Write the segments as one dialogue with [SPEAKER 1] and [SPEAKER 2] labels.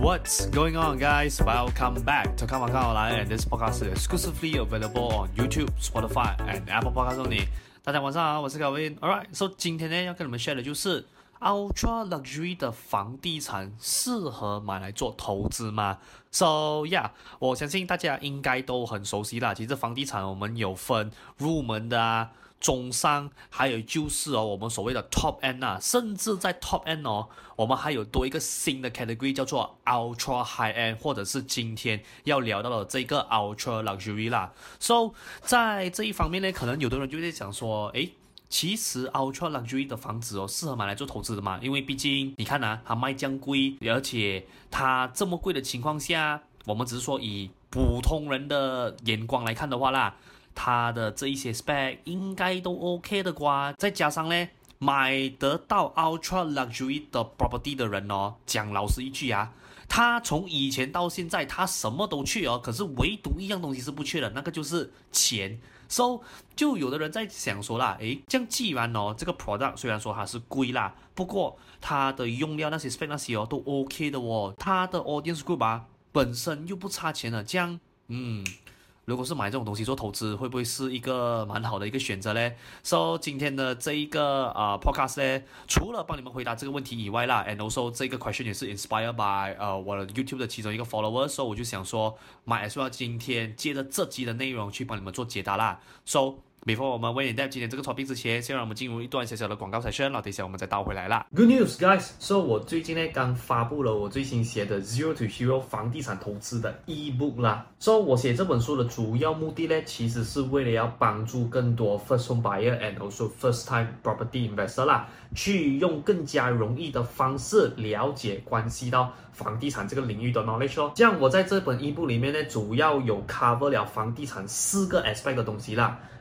[SPEAKER 1] What's going on, guys? Welcome back to Come On Come Online, and this podcast is exclusively available on YouTube, Spotify, and Apple Podcasts only. 大家晚上好，我是 Kevin。Alright, so 今天呢要跟你们 share 的就是 Ultra Luxury 的房地产适合买来做投资吗？So yeah，我相信大家应该都很熟悉啦。其实房地产我们有分入门的啊。中上，还有就是哦，我们所谓的 top end 啊，甚至在 top end 哦，我们还有多一个新的 category 叫做 ultra high end，或者是今天要聊到的这个 ultra luxury 啦。So 在这一方面呢，可能有的人就在想说，诶，其实 ultra luxury 的房子哦，适合买来做投资的嘛？因为毕竟你看呐、啊，它卖这样贵，而且它这么贵的情况下，我们只是说以普通人的眼光来看的话啦。它的这一些 spec 应该都 OK 的啩，再加上呢，买得到 ultra luxury 的 property 的人哦，讲老实一句啊，他从以前到现在他什么都缺哦，可是唯独一样东西是不缺的，那个就是钱。So 就有的人在想说啦，诶，这样既然哦，这个 product 虽然说它是贵啦，不过它的用料那些 spec 那些哦都 OK 的哦，它的 audience group 啊本身又不差钱的，这样嗯。如果是买这种东西做投资，会不会是一个蛮好的一个选择嘞？So 今天的这一个啊、podcast 呢，除了帮你们回答这个问题以外啦，and also 这个 question 也是 inspired by 呃、我的 YouTube 的其中一个 follower，所以我就想说买 as well 今天借着这集的内容去帮你们做解答啦。So Before 我们 went in depth 今天这个 topic 之前，先让我们进入一段小小的广告 session，然后等一下我们再倒回来啦。
[SPEAKER 2] Good news, guys! So 我最近呢刚发布了我最新写的 Zero to Hero 房地产投资的 ebook 啦。So 我写这本书的主要目的呢，其实是为了要帮助更多 first home buyer and also first time property investor 啦，去用更加容易的方式了解关系到房地产这个领域的 knowledge 咯。这样我在这本 ebook 里面呢，主要有 cover 了房地产四个 aspect 的东西啦。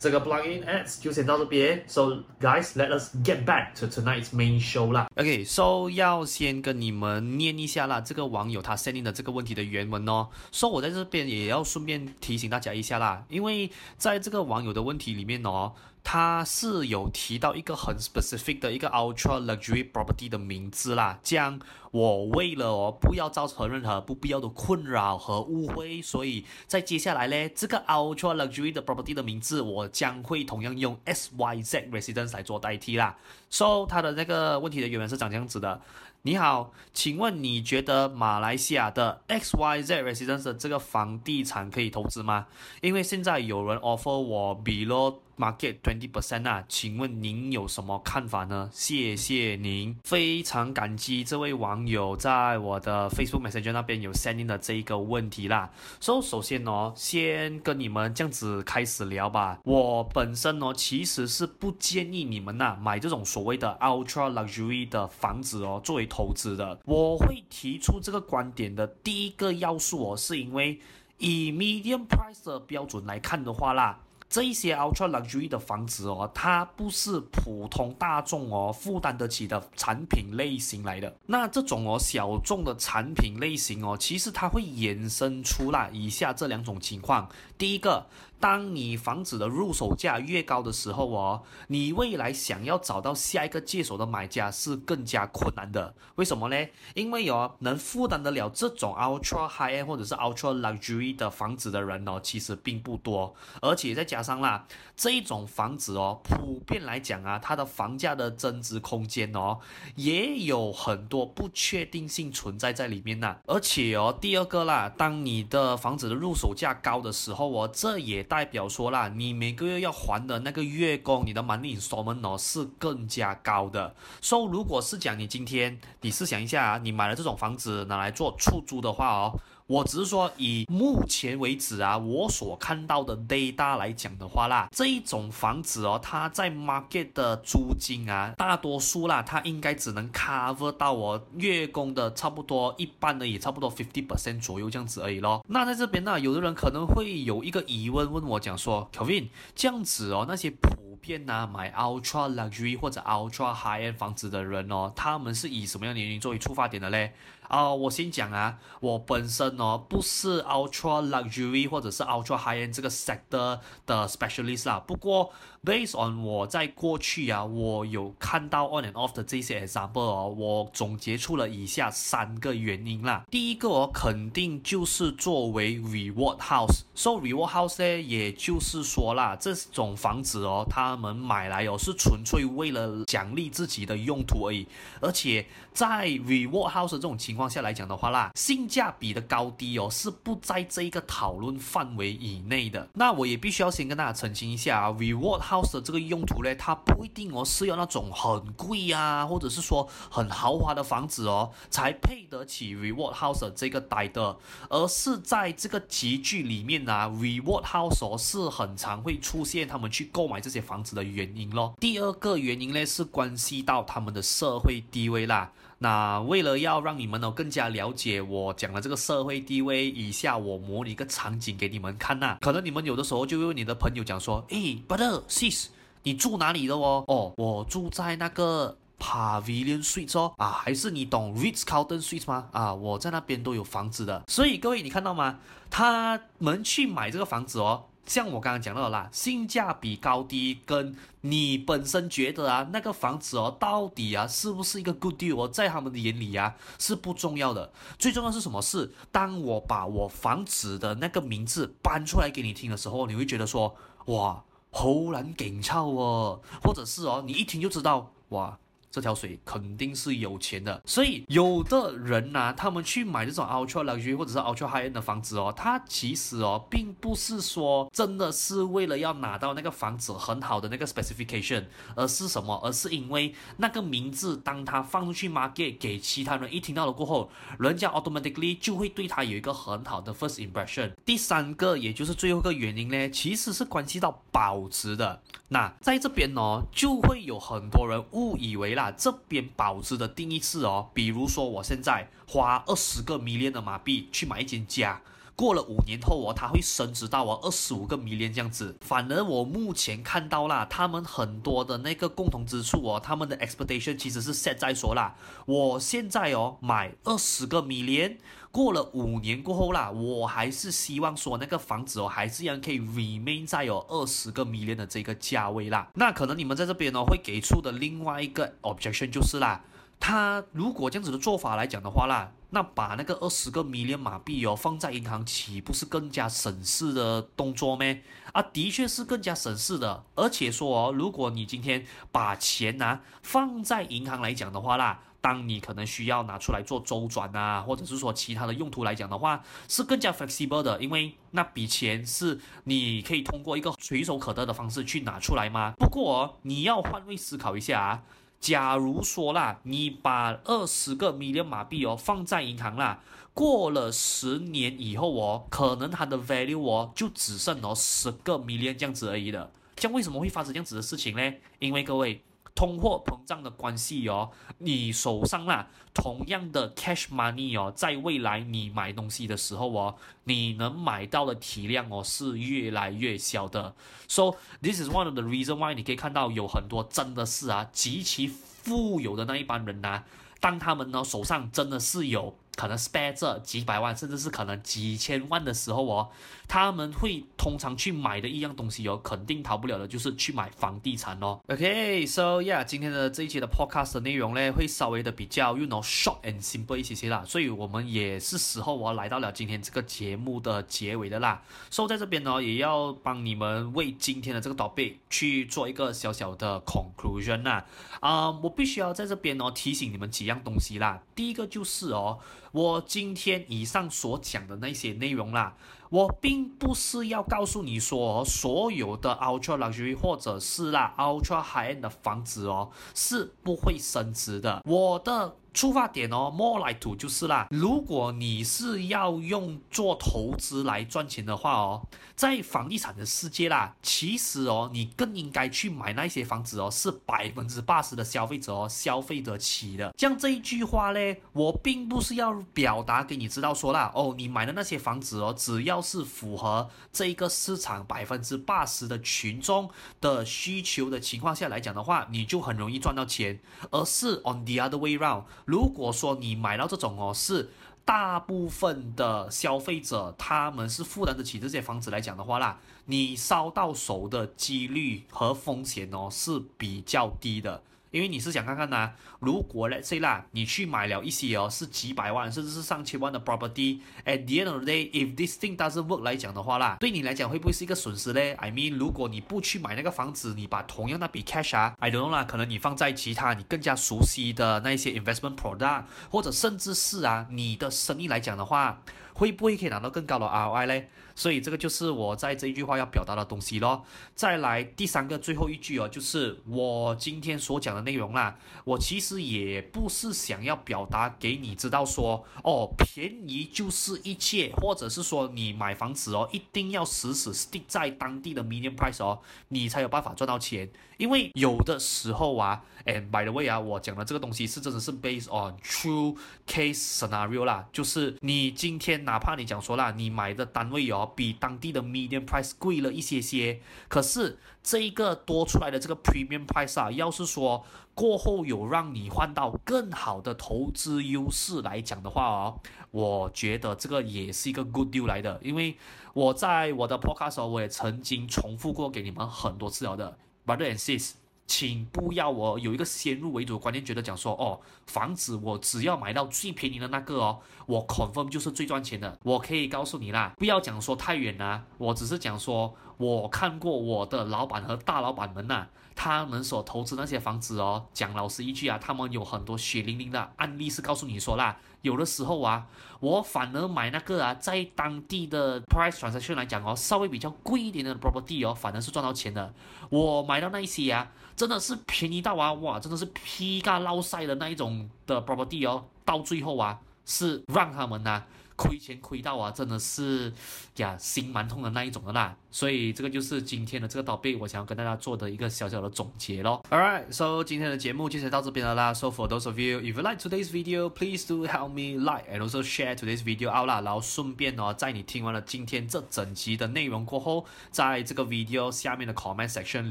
[SPEAKER 2] 这个 plugin ads 就先到这边，So guys，let us get back to tonight's main show 啦。
[SPEAKER 1] OK，So 要先跟你们念一下啦，这个网友他 sending 的这个问题的原文哦。So 我在这边也要顺便提醒大家一下啦，因为在这个网友的问题里面哦。他是有提到一个很 specific 的一个 ultra luxury property 的名字啦，这样我为了哦不要造成任何不必要的困扰和误会，所以在接下来呢，这个 ultra luxury 的 property 的名字我将会同样用 S Y Z residence 来做代替啦。So 他的那个问题的原文是长这样子的。你好，请问你觉得马来西亚的 XYZ Residence 的这个房地产可以投资吗？因为现在有人 offer 我 below market twenty percent 啊，请问您有什么看法呢？谢谢您，非常感激这位网友在我的 Facebook Messenger 那边有 send in 的这一个问题啦。So 首先哦，先跟你们这样子开始聊吧。我本身哦，其实是不建议你们呐买这种所所谓的 Ultra Luxury 的房子哦，作为投资的。我会提出这个观点的第一个要素哦，是因为以 medium price 的标准来看的话啦。这一些 ultra luxury 的房子哦，它不是普通大众哦负担得起的产品类型来的。那这种哦小众的产品类型哦，其实它会衍生出啦以下这两种情况。第一个。当你房子的入手价越高的时候哦，你未来想要找到下一个接手的买家是更加困难的。为什么呢？因为哦，能负担得了这种 ultra high end 或者是 ultra luxury 的房子的人哦，其实并不多。而且再加上啦，这一种房子哦，普遍来讲啊，它的房价的增值空间哦，也有很多不确定性存在在里面呐。而且哦，第二个啦，当你的房子的入手价高的时候哦，这也代表说啦，你每个月要还的那个月供，你的 money in sum，是更加高的。所以，如果是讲你今天，你试想一下啊，你买了这种房子拿来做出租的话哦。我只是说，以目前为止啊，我所看到的 data 来讲的话啦，这一种房子哦，它在 market 的租金啊，大多数啦，它应该只能 cover 到我月供的差不多一半的，也差不多 fifty percent 左右这样子而已咯。那在这边呢，有的人可能会有一个疑问问我讲说，Kevin，这样子哦，那些普遍呐买 ultra luxury 或者 ultra high end 房子的人哦，他们是以什么样的原因作为出发点的嘞？啊、我先讲啊，我本身哦不是 ultra luxury 或者是 ultra high end 这个 sector 的 specialist 啦。不过 based on 我在过去啊，我有看到 on and off 的这些 example 哦，我总结出了以下三个原因啦。第一个哦，肯定就是作为 reward house。So reward house 呢，也就是说啦，这种房子哦，他们买来哦是纯粹为了奖励自己的用途而已。而且在 reward house 的这种情况。况下来讲的话啦，性价比的高低哦是不在这一个讨论范围以内的。那我也必须要先跟大家澄清一下啊，Reward House 的这个用途呢，它不一定哦是要那种很贵啊，或者是说很豪华的房子哦才配得起 Reward House 的这个待的，而是在这个集聚里面啊，Reward House 哦是很常会出现他们去购买这些房子的原因咯。第二个原因呢是关系到他们的社会地位啦。那为了要让你们呢更加了解我讲的这个社会地位，以下我模拟一个场景给你们看呐、可能你们有的时候就会问你的朋友讲说，诶，brother sis，你住哪里的哦？哦，我住在那个 Pavilion Suites 哦。啊，还是你懂 Ritz Carlton Suites 吗？啊，我在那边都有房子的。所以各位你看到吗？他们去买这个房子哦。像我刚刚讲到的啦，性价比高低跟你本身觉得啊，那个房子哦，到底啊是不是一个 good deal 哦，在他们的眼里啊是不重要的，最重要是什么是？当我把我房子的那个名字搬出来给你听的时候，你会觉得说，哇，好难紧凑哦，或者是哦，你一听就知道，哇。这条水肯定是有钱的，所以有的人呐、他们去买这种 ultra luxury 或者是 ultra high end 的房子哦，他其实哦，并不是说真的是为了要拿到那个房子很好的那个 specification，而是什么？而是因为那个名字，当他放出去 market 给其他人一听到了过后，人家 automatically 就会对他有一个很好的 first impression。第三个，也就是最后一个原因呢，其实是关系到保值的。那在这边呢，就会有很多人误以为啦。啊，这边保值的定义是哦，比如说我现在花二十个迷恋的马币去买一间家，过了五年后哦，它会升值到我二十五个 million 这样子。反而我目前看到啦，他们很多的那个共同之处哦，他们的 expectation 其实是 set 在说啦，我现在哦买二十个米廉。过了五年过后啦，我还是希望说那个房子哦，还是一样可以 remain 在有二十个米廉的这个价位啦。那可能你们在这边呢会给出的另外一个 objection 就是啦，他如果这样子的做法来讲的话啦，那把那个二十个缅甸马币哦放在银行，岂不是更加省事的动作咩？啊，的确是更加省事的。而且说哦，如果你今天把钱呐、放在银行来讲的话啦。当你可能需要拿出来做周转啊，或者是说其他的用途来讲的话，是更加 flexible 的，因为那笔钱是你可以通过一个随手可得的方式去拿出来吗？不过你要换位思考一下啊，假如说啦，你把二十个 million 马币哦放在银行啦，过了十年以后哦，可能它的 value 哦就只剩哦十个 million 这样子而已了。这样为什么会发生这样子的事情呢？因为各位。通货膨胀的关系哦，你手上啦同样的 cash money 哦，在未来你买东西的时候哦，你能买到的体量哦是越来越小的。So this is one of the reason why 你可以看到有很多真的是啊极其富有的那一帮人呐、啊，当他们呢手上真的是有。可能 spare 这几百万，甚至是可能几千万的时候哦，他们会通常去买的一样东西哦，肯定逃不了的，就是去买房地产哦。OK，so yeah，今天的这一期的 podcast 的内容呢，会稍微的比较，you know short and simple 一些些啦，所以我们也是时候我来到了今天这个节目的结尾的啦。So 在这边呢，也要帮你们为今天的这个 topic 去做一个小小的 conclusion 啦。啊、我必须要在这边呢提醒你们几样东西啦。第一个就是哦。我今天以上所讲的那些内容啦，我并不是要告诉你说所有的 ultra luxury 或者是啦 ultra high end 的房子哦是不会升值的。我的。出发点哦，more like to 就是啦。如果你是要用做投资来赚钱的话哦，在房地产的世界啦，其实哦，你更应该去买那些房子哦，是百分之八十的消费者哦消费得起的。像这一句话呢，我并不是要表达给你知道说啦，哦，你买的那些房子哦，只要是符合这一个市场百分之八十的群众的需求的情况下来讲的话，你就很容易赚到钱，而是 on the other way round。如果说你买到这种哦，是大部分的消费者他们是负担得起这些房子来讲的话啦，你烧到手的几率和风险哦是比较低的。因为你是想看看呐、如果 let's say 啦，你去买了一些哦，是几百万甚至是上千万的 property，at the end of the day，if this thing doesn't work 来讲的话啦，对你来讲会不会是一个损失嘞？I mean，如果你不去买那个房子，你把同样那笔 cash 啊，I don't know 啦，可能你放在其他你更加熟悉的那一些 investment product，或者甚至是啊，你的生意来讲的话。会不会可以拿到更高的 ROI 呢？所以这个就是我在这一句话要表达的东西咯。再来第三个最后一句哦，就是我今天所讲的内容啦。我其实也不是想要表达给你知道说哦，便宜就是一切，或者是说你买房子哦，一定要死死定在当地的 median price 哦，你才有办法赚到钱。因为有的时候啊，and by the way 啊，我讲的这个东西是真的是 based on true case scenario 啦，就是你今天。哪怕你讲说啦，你买的单位哦比当地的 median price 贵了一些些，可是这一个多出来的这个 premium price 啊，要是说过后有让你换到更好的投资优势来讲的话哦，我觉得这个也是一个 good deal 来的，因为我在我的 podcast 我也曾经重复过给你们很多次了的，brother and sis。请不要我有一个先入为主的观念，觉得讲说哦，房子我只要买到最便宜的那个哦，我 confirm 就是最赚钱的。我可以告诉你啦，不要讲说太远啦，我只是讲说，我看过我的老板和大老板们呐、啊，他们所投资那些房子哦，讲老实一句啊，他们有很多血淋淋的案例是告诉你说啦，有的时候啊，我反而买那个啊，在当地的 price transaction 来讲哦，稍微比较贵一点的 property 哦，反而是赚到钱的。我买到那一些啊。真的是便宜到啊，哇！真的是皮嘎捞晒的那一种的 property 哦，到最后啊，是让他们呐亏钱亏到啊，真的是呀心蛮痛的那一种的啦。所以这个就是今天的这个导贝我想要跟大家做的一个小小的总结咯。All right, so 今天的节目就先到这边了啦。So for those of you, if you like today's video, please do help me like and also share today's video out 啦。然后顺便哦，在你听完了今天这整集的内容过后，在这个 video 下面的 comment section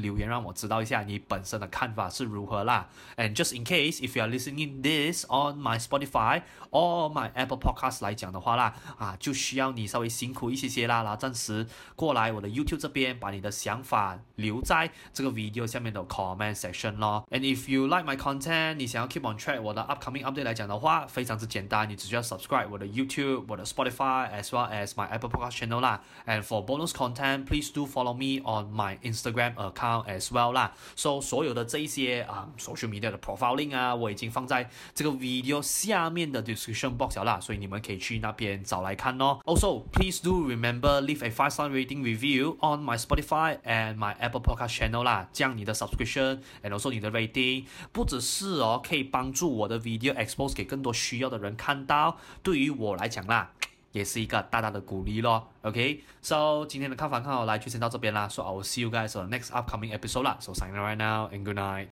[SPEAKER 1] 留言，让我知道一下你本身的看法是如何啦。And just in case if you are listening this on my Spotify or my Apple Podcast 来讲的话啦，啊，就需要你稍微辛苦一些些啦，然后暂时过来我的。YouTube 这边把你的想法留在这个 video 下面的 comment section 咯。And if you like my content，你想要 keep on track 我的 upcoming update 来讲的话，非常之简单，你只需要 subscribe 我的 YouTube、我的 Spotify，as well as my Apple Podcast channel 啦。And for bonus content，please do follow me on my Instagram account as well 啦。So 所有的这一些啊、social media 的 profiling 啊，我已经放在这个 video 下面的 description box 啦，所以你们可以去那边 找来看咯。Also，please do remember leave a five star rating review。on my Spotify and my Apple Podcast channel 啦，这样你的 subscription and also 你的 rating 不只是哦，可以帮助我的 video expose 给更多需要的人看到，对于我来讲啦，也是一个大大的鼓励咯。OK，so 今天的看法看好来就先到这边啦，so I will see you guys on the next upcoming episode 啦，so sign right now and good night。